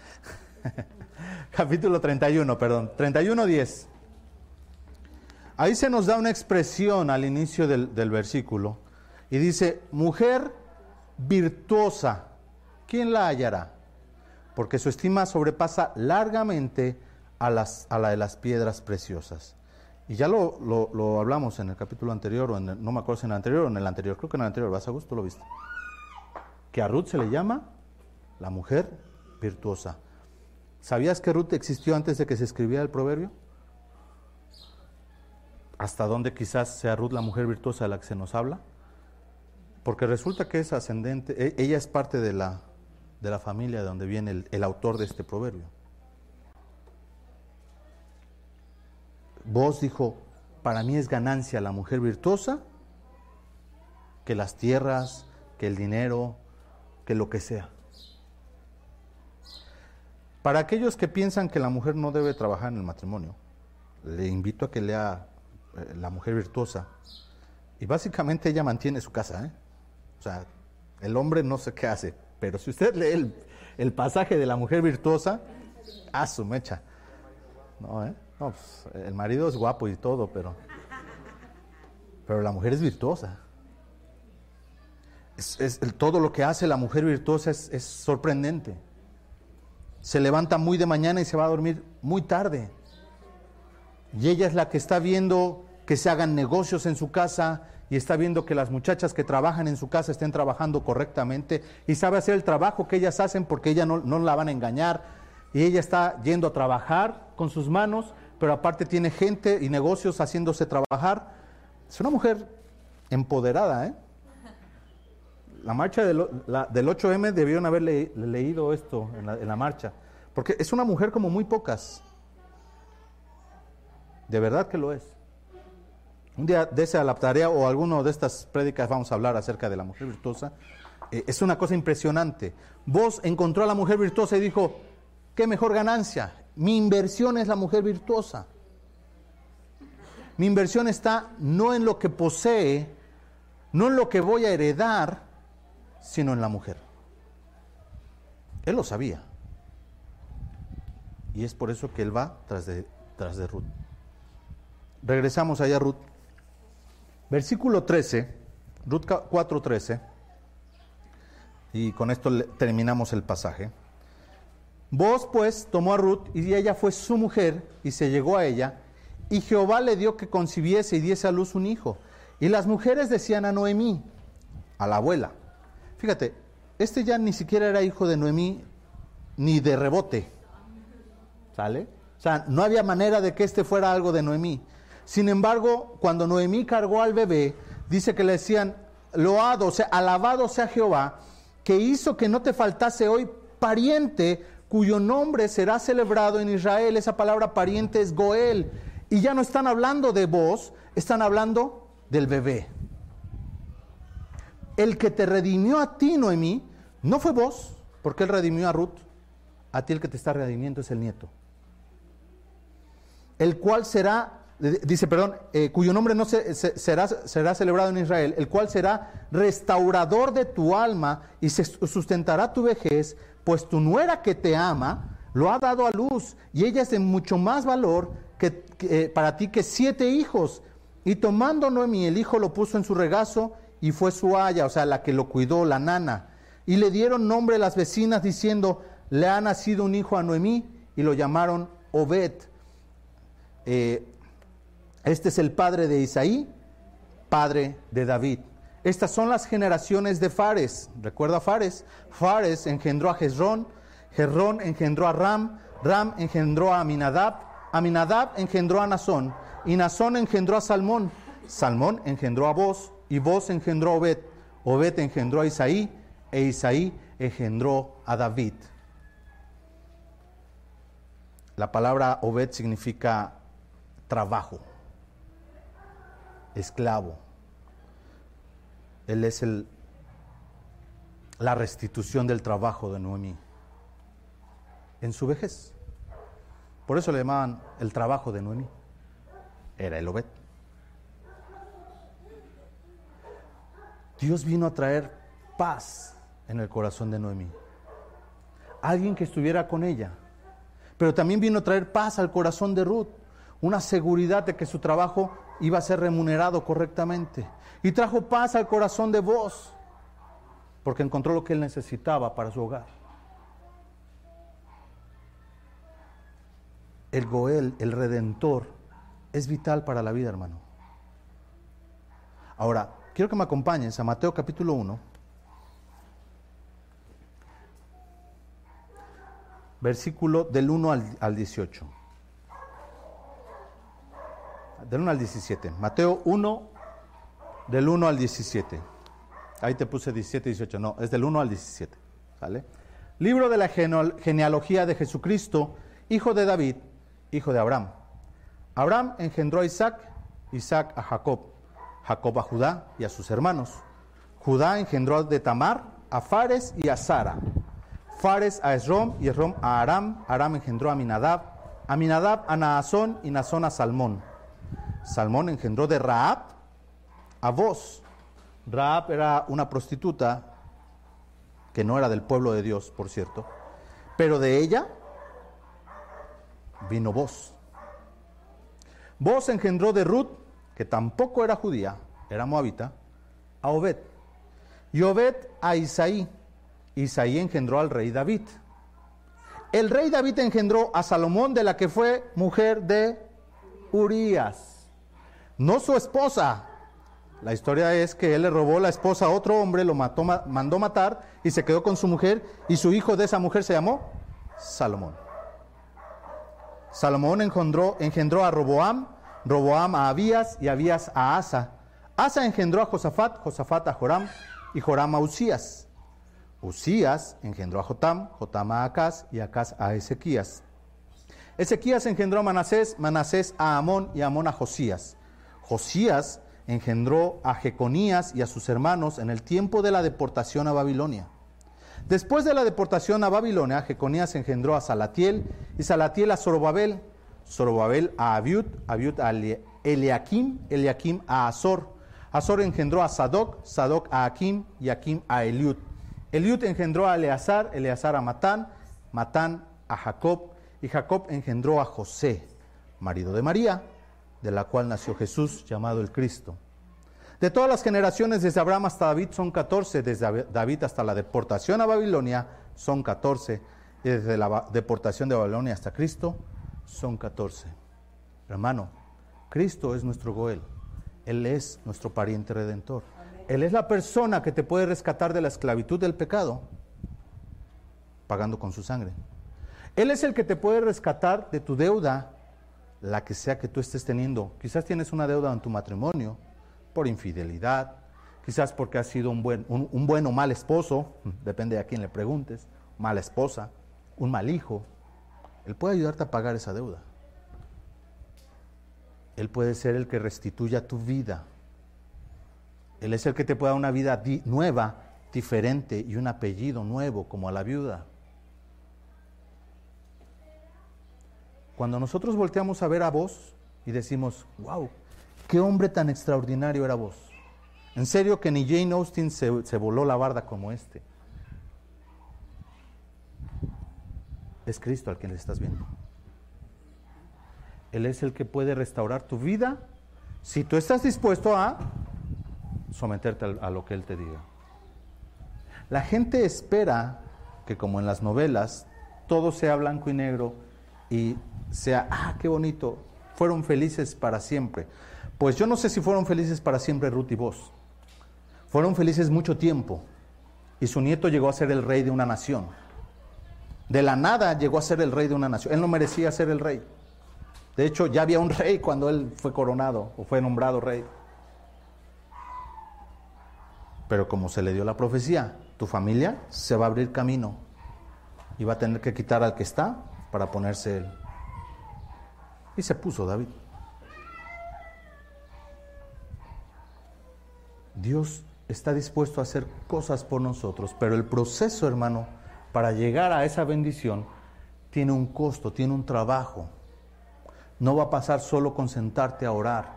Capítulo 31, perdón. 31, 10. Ahí se nos da una expresión al inicio del, del versículo y dice, mujer virtuosa, ¿quién la hallará? Porque su estima sobrepasa largamente a, las, a la de las piedras preciosas. Y ya lo, lo, hablamos en el capítulo anterior, o en no me acuerdo si en el anterior o en el anterior, creo que en el anterior, ¿vas a gusto? ¿Lo viste? Que a Ruth se le llama la mujer virtuosa. ¿Sabías que Ruth existió antes de que se escribiera el proverbio? ¿Hasta dónde quizás sea Ruth la mujer virtuosa de la que se nos habla? Porque resulta que es ascendente, e- ella es parte de la, de la familia de donde viene el, el autor de este proverbio. Vos dijo, para mí es ganancia la mujer virtuosa que las tierras, que el dinero, que lo que sea. Para aquellos que piensan que la mujer no debe trabajar en el matrimonio, le invito a que lea eh, La mujer virtuosa. Y básicamente ella mantiene su casa. ¿eh? O sea, el hombre no sé qué hace, pero si usted lee el, pasaje de la mujer virtuosa, a su mecha. No, ¿eh? No, pues, el marido es guapo y todo, pero, pero la mujer es virtuosa. Es, todo lo que hace la mujer virtuosa es, es sorprendente. Se levanta muy de mañana y se va a dormir muy tarde. Y ella es la que está viendo que se hagan negocios en su casa y está viendo que las muchachas que trabajan en su casa estén trabajando correctamente y sabe hacer el trabajo que ellas hacen porque ella no, no la van a engañar. Y ella está yendo a trabajar con sus manos, pero aparte tiene gente y negocios haciéndose trabajar. Es una mujer empoderada, ¿eh? La marcha del, o- la- del 8M debieron haber le- leído esto en la, en la marcha, porque es una mujer como muy pocas. De verdad que lo es. Un día de esa la tarea o alguno de estas prédicas vamos a hablar acerca de la mujer virtuosa. Eh, es una cosa impresionante. Vos encontró a la mujer virtuosa y dijo, qué mejor ganancia. Mi inversión es la mujer virtuosa. Mi inversión está no en lo que posee, no en lo que voy a heredar, sino en la mujer. Él lo sabía. Y es por eso que él va tras de, tras de Ruth. Regresamos allá a Ruth. Versículo 13, Ruth 4:13. Y con esto terminamos el pasaje. Vos pues tomó a Ruth y ella fue su mujer y se llegó a ella. Y Jehová le dio que concibiese y diese a luz un hijo. Y las mujeres decían a Noemí, a la abuela. Fíjate, este ya ni siquiera era hijo de Noemí ni de rebote. ¿Sale? O sea, no había manera de que este fuera algo de Noemí. Sin embargo, cuando Noemí cargó al bebé, dice que le decían, loado, o sea, alabado sea Jehová, que hizo que no te faltase hoy pariente cuyo nombre será celebrado en Israel. Esa palabra pariente es Goel. Y ya no están hablando de vos, están hablando del bebé. El que te redimió a ti, Noemí, no fue vos, porque él redimió a Ruth. A ti el que te está redimiendo es el nieto. El cual será, dice, perdón, eh, cuyo nombre no se- se- será, será celebrado en Israel, el cual será restaurador de tu alma y se sustentará tu vejez, pues tu nuera que te ama lo ha dado a luz y ella es de mucho más valor que, que, eh, para ti que siete hijos. Y tomando Noemí el hijo lo puso en su regazo y fue su haya, o sea, la que lo cuidó, la nana. Y le dieron nombre las vecinas diciendo, le ha nacido un hijo a Noemí y lo llamaron Obed. Eh, este es el padre de Isaí, padre de David. Estas son las generaciones de Fares. ¿Recuerda Fares? Fares engendró a Jezrón, Jezrón engendró a Ram, Ram engendró a Aminadab, Aminadab engendró a Nazón, y Nazón engendró a Salmón, Salmón engendró a Boz, y Boz engendró a Obed, Obed engendró a Isaí, e Isaí engendró a David. La palabra Obed significa trabajo, esclavo. Él es el, la restitución del trabajo de Noemí en su vejez. Por eso le llamaban el trabajo de Noemí. Era el Obed. Dios vino a traer paz en el corazón de Noemí. alguien que estuviera con ella. Pero también vino a traer paz al corazón de Ruth, una seguridad de que su trabajo iba a ser remunerado correctamente. Y trajo paz al corazón de vos, porque encontró lo que él necesitaba para su hogar. El Goel, el Redentor, es vital para la vida, hermano. Ahora, quiero que me acompañes a Mateo capítulo 1. Versículo del 1 al, al 18. Del 1 al 17. Mateo 1, del 1 al 17. Ahí te puse 17 y 18. No, es del 1 al 17. ¿Sale? Libro de la genealogía de Jesucristo, hijo de David, hijo de Abraham. Abraham engendró a Isaac, Isaac a Jacob, Jacob a Judá y a sus hermanos. Judá engendró de Tamar a Fares y a Sara. Fares a Esrom y Esrom a Aram. Aram engendró a Minadab. A Minadab a Naasón y Naasón a Salmón. Salmón engendró de Raab a Vos. Raab era una prostituta que no era del pueblo de Dios, por cierto. Pero de ella vino Vos. Vos engendró de Ruth, que tampoco era judía, era moabita, a Obed. Y Obed a Isaí. Isaí engendró al rey David. El rey David engendró a Salomón, de la que fue mujer de Urías. No su esposa. La historia es que él le robó la esposa a otro hombre, lo mató, mandó matar y se quedó con su mujer y su hijo de esa mujer se llamó Salomón. Salomón engendró, engendró a Roboam, Roboam a Abías y Abías a Asa. Asa engendró a Josafat, Josafat a Joram y Joram a Usías. Usías engendró a Jotam, Jotam a Acaz y Acaz a Ezequías. Ezequías engendró a Manasés, Manasés a Amón y Amón a Josías. Josías engendró a Jeconías y a sus hermanos en el tiempo de la deportación a Babilonia. Después de la deportación a Babilonia, Jeconías engendró a Salatiel y Salatiel a Zorobabel, Zorobabel a Abiud, Abiud a Eliakim, Eliakim a Azor. Azor engendró a Sadoc, Sadoc a Akim y Akim a Eliud. Eliud engendró a Eleazar, Eleazar a Matán, Matán a Jacob y Jacob engendró a José, marido de María, de la cual nació Jesús llamado el Cristo. De todas las generaciones desde Abraham hasta David son 14, desde David hasta la deportación a Babilonia son 14, y desde la deportación de Babilonia hasta Cristo son 14. Hermano, Cristo es nuestro Goel, Él es nuestro pariente redentor. Él es la persona que te puede rescatar de la esclavitud del pecado, pagando con su sangre. Él es el que te puede rescatar de tu deuda, la que sea que tú estés teniendo. Quizás tienes una deuda en tu matrimonio, por infidelidad, quizás porque has sido un buen, un, buen o mal esposo, depende de a quién le preguntes, mala esposa, un mal hijo. Él puede ayudarte a pagar esa deuda. Él puede ser el que restituya tu vida. Él es el que te puede dar una vida nueva, diferente y un apellido nuevo como a la viuda. Cuando nosotros volteamos a ver a vos y decimos, wow, Qué hombre tan extraordinario era vos. En serio que ni Jane Austen se, voló la barda como este. Es Cristo al que le estás viendo. Él es el que puede restaurar tu vida si tú estás dispuesto a someterte a lo que Él te diga. La gente espera que como en las novelas, todo sea blanco y negro y sea, ah, qué bonito, fueron felices para siempre. Pues yo no sé si fueron felices para siempre Ruth y vos. Fueron felices mucho tiempo. Y su nieto llegó a ser el rey de una nación. De la nada llegó a ser el rey de una nación. Él no merecía ser el rey. De hecho, ya había un rey cuando él fue coronado o fue nombrado rey. Pero como se le dio la profecía, tu familia se va a abrir camino y va a tener que quitar al que está para ponerse él. Y se puso David. Dios está dispuesto a hacer cosas por nosotros, pero el proceso, hermano, para llegar a esa bendición tiene un costo, tiene un trabajo. No va a pasar solo con sentarte a orar.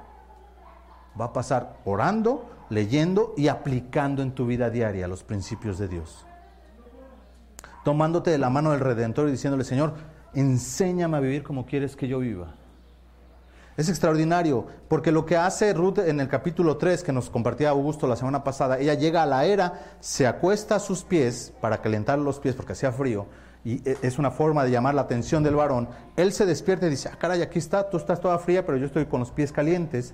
Va a pasar orando, leyendo y aplicando en tu vida diaria los principios de Dios. tomándote de la mano del Redentor y diciéndole, Señor, enséñame a vivir como quieres que yo viva. Es extraordinario, porque lo que hace Ruth en el capítulo 3 que nos compartía Augusto la semana pasada, ella llega a la era, se acuesta a sus pies para calentar los pies porque hacía frío, y e, es una forma de llamar la atención del varón. Él se despierta y dice, ah, caray, aquí está, tú estás toda fría, pero yo estoy con los pies calientes,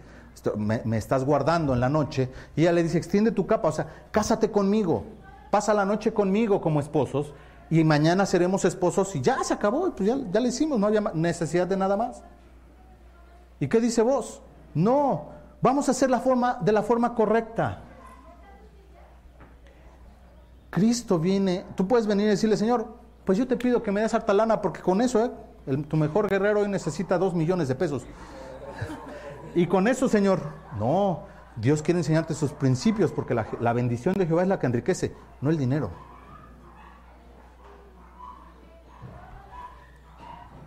me, estás guardando en la noche. Y ella le dice, extiende tu capa, o sea, cásate conmigo, pasa la noche conmigo como esposos, y mañana seremos esposos y ya se acabó, pues ya, ya le hicimos, no había necesidad de nada más. ¿Y qué dice vos? No, vamos a hacer la forma de la forma correcta. Cristo viene, tú puedes venir y decirle, Señor, pues yo te pido que me des harta lana porque con eso, ¿eh? tu mejor guerrero hoy necesita dos millones de pesos. y con eso, Señor, no, Dios quiere enseñarte sus principios porque la, la bendición de Jehová es la que enriquece, no el dinero.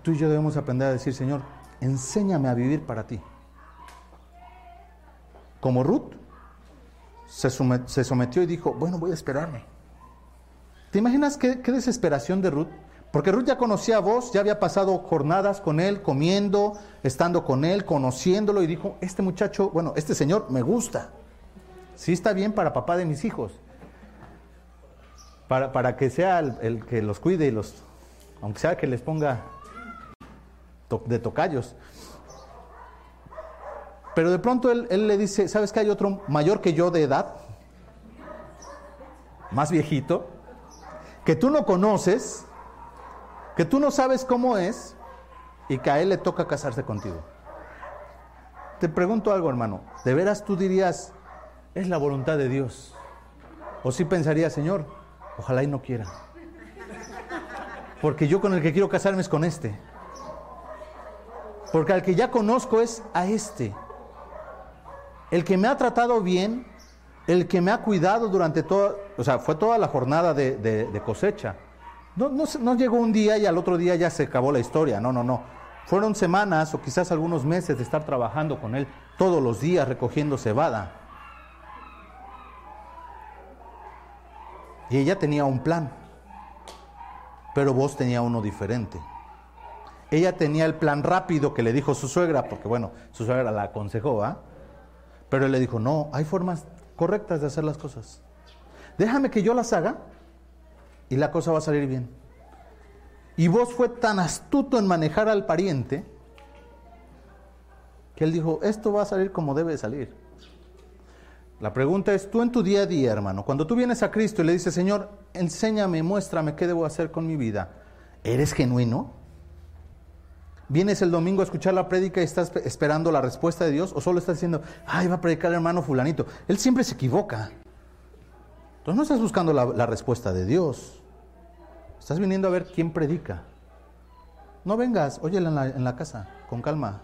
Tú y yo debemos aprender a decir, Señor, enséñame a vivir para ti. Como Ruth se, sometió y dijo, bueno, voy a esperarme. ¿Te imaginas qué, desesperación de Ruth? Porque Ruth ya conocía a vos, ya había pasado jornadas con él, comiendo, estando con él, conociéndolo y dijo, este muchacho, bueno, este señor me gusta. Sí está bien para papá de mis hijos. Para, para que sea el, el, que los cuide y los, aunque sea que les ponga de tocayos. Pero de pronto él, le dice, ¿sabes que hay otro mayor que yo de edad? Más viejito, que tú no conoces, que tú no sabes cómo es y que a él le toca casarse contigo. Te pregunto algo, hermano, ¿de veras tú dirías, es la voluntad de Dios? O si pensaría, Señor, ojalá y no quiera. Porque yo con el que quiero casarme es con este. Porque al que ya conozco es a este. El que me ha tratado bien, el que me ha cuidado durante toda, o sea, fue toda la jornada de, cosecha. No, no, llegó un día y al otro día ya se acabó la historia, no, no, no. Fueron semanas o quizás algunos meses de estar trabajando con él todos los días recogiendo cebada. Y ella tenía un plan, pero vos tenía uno diferente. Ella tenía el plan rápido que le dijo su suegra, porque bueno, su suegra la aconsejó, ¿ah? Pero él le dijo, no, hay formas correctas de hacer las cosas. Déjame que yo las haga y la cosa va a salir bien. Y vos fue tan astuto en manejar al pariente que él dijo, esto va a salir como debe salir. La pregunta es, tú en tu día a día, hermano, cuando tú vienes a Cristo y le dices, Señor, enséñame, muéstrame qué debo hacer con mi vida, ¿eres genuino? ¿Vienes el domingo a escuchar la prédica y estás esperando la respuesta de Dios? ¿O solo estás diciendo, ay, va a predicar el hermano fulanito? Él siempre se equivoca. Entonces no estás buscando la, respuesta de Dios. Estás viniendo a ver quién predica. No vengas, óyela en la, casa, con calma.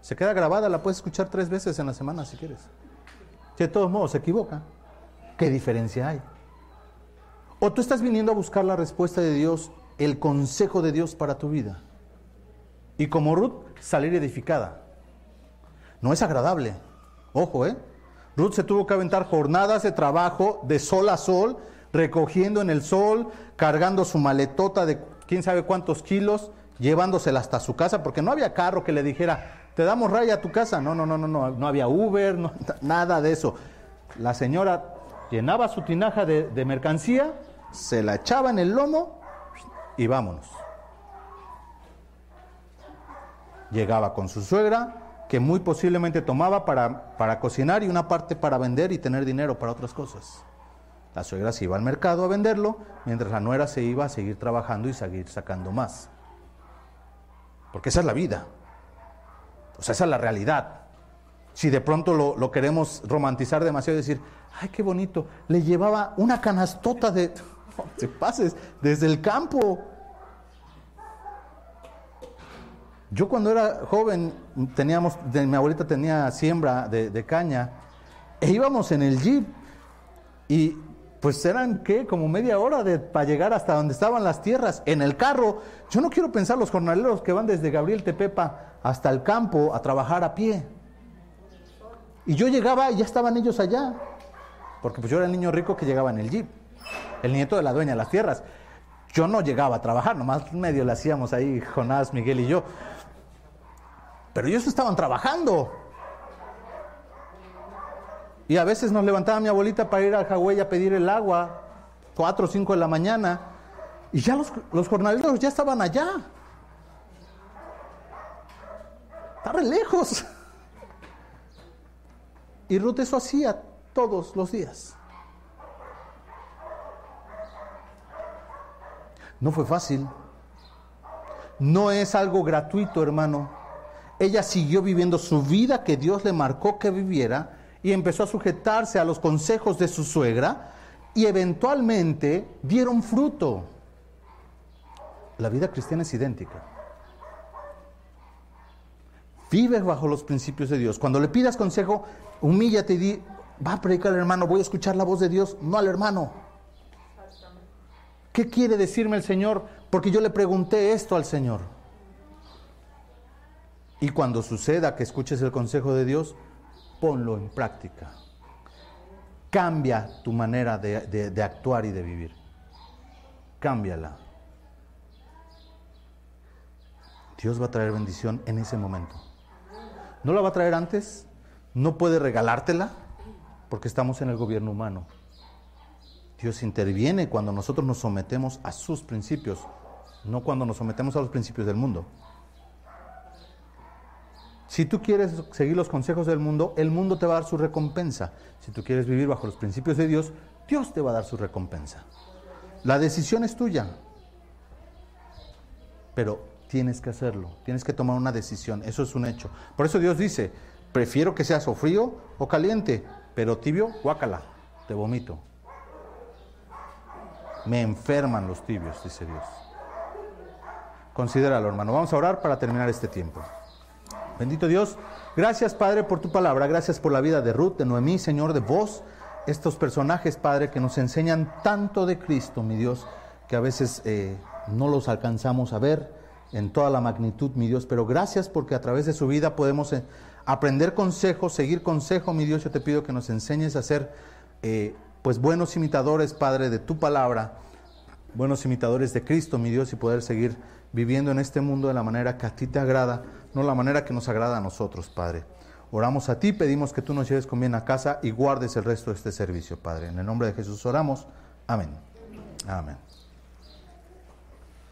Se queda grabada, la puedes escuchar tres veces en la semana si quieres. De todos modos, se equivoca. ¿Qué diferencia hay? O tú estás viniendo a buscar la respuesta de Dios, el consejo de Dios para tu vida y como Ruth salir edificada. No es agradable. Ojo, ¿eh? Ruth se tuvo que aventar jornadas de trabajo de sol a sol, recogiendo en el sol, cargando su maletota de quién sabe cuántos kilos, llevándosela hasta su casa, porque no había carro que le dijera, te damos raya a tu casa. No, no, no, no, no, no había Uber, nada de eso. La señora llenaba su tinaja de, de mercancía, se la echaba en el lomo y vámonos. Llegaba con su suegra, que muy posiblemente tomaba para, para cocinar y una parte para vender y tener dinero para otras cosas. La suegra se iba al mercado a venderlo, mientras la nuera se iba a seguir trabajando y seguir sacando más. Porque esa es la vida. O sea, esa es la realidad. Si de pronto lo, queremos romantizar demasiado y decir, ay, qué bonito, le llevaba una canastota de... No te pases, desde el campo Yo cuando era joven, teníamos, mi abuelita tenía siembra de, caña, e íbamos en el jeep y pues eran, ¿qué? Como media hora de, para llegar hasta donde estaban las tierras, en el carro. Yo no quiero pensar los jornaleros que van desde Gabriel Tepepa hasta el campo a trabajar a pie. Y yo llegaba y ya estaban ellos allá, porque pues yo era el niño rico que llegaba en el jeep, el nieto de la dueña de las tierras. Yo no llegaba a trabajar, nomás medio le hacíamos ahí Jonás, Miguel y yo. Pero ellos estaban trabajando. Y a veces nos levantaba mi abuelita para ir al Hawái a pedir el agua, 4 o 5 de la mañana, y ya los, los jornaleros ya estaban allá. Está re lejos. Y Ruth eso hacía todos los días. No fue fácil. No es algo gratuito, hermano. Ella siguió viviendo su vida que Dios le marcó que viviera y empezó a sujetarse a los consejos de su suegra y eventualmente dieron fruto. La vida cristiana es idéntica. Vives bajo los principios de Dios. Cuando le pidas consejo, humíllate y di, va a predicar al hermano, voy a escuchar la voz de Dios, no al hermano. ¿Qué quiere decirme el Señor? Porque yo le pregunté esto al Señor. Y cuando suceda que escuches el consejo de Dios, ponlo en práctica. Cambia tu manera de, actuar y de vivir. Cámbiala. Dios va a traer bendición en ese momento. ¿No la va a traer antes? ¿No puede regalártela? Porque estamos en el gobierno humano. Dios interviene cuando nosotros nos sometemos a sus principios, no cuando nos sometemos a los principios del mundo. Si tú quieres seguir los consejos del mundo, el mundo te va a dar su recompensa. Si tú quieres vivir bajo los principios de Dios, Dios te va a dar su recompensa. La decisión es tuya, pero tienes que hacerlo, tienes que tomar una decisión, eso es un hecho. Por eso Dios dice, prefiero que seas o frío o caliente, pero tibio, guácala, te vomito. Me enferman los tibios, dice Dios. Considéralo, hermano. Vamos a orar para terminar este tiempo. Bendito Dios, gracias Padre por tu palabra, gracias por la vida de Ruth, de Noemí, Señor, de vos, estos personajes, Padre, que nos enseñan tanto de Cristo, mi Dios, que a veces eh, no los alcanzamos a ver en toda la magnitud, mi Dios, pero gracias porque a través de su vida podemos eh, aprender consejos, seguir consejo, mi Dios, yo te pido que nos enseñes a ser eh, pues buenos imitadores, Padre, de tu palabra, buenos imitadores de Cristo, mi Dios, y poder seguir viviendo en este mundo de la manera que a ti te agrada, no la manera que nos agrada a nosotros, Padre. Oramos a ti, pedimos que tú nos lleves con bien a casa y guardes el resto de este servicio, Padre. En el nombre de Jesús oramos. Amén. Amén.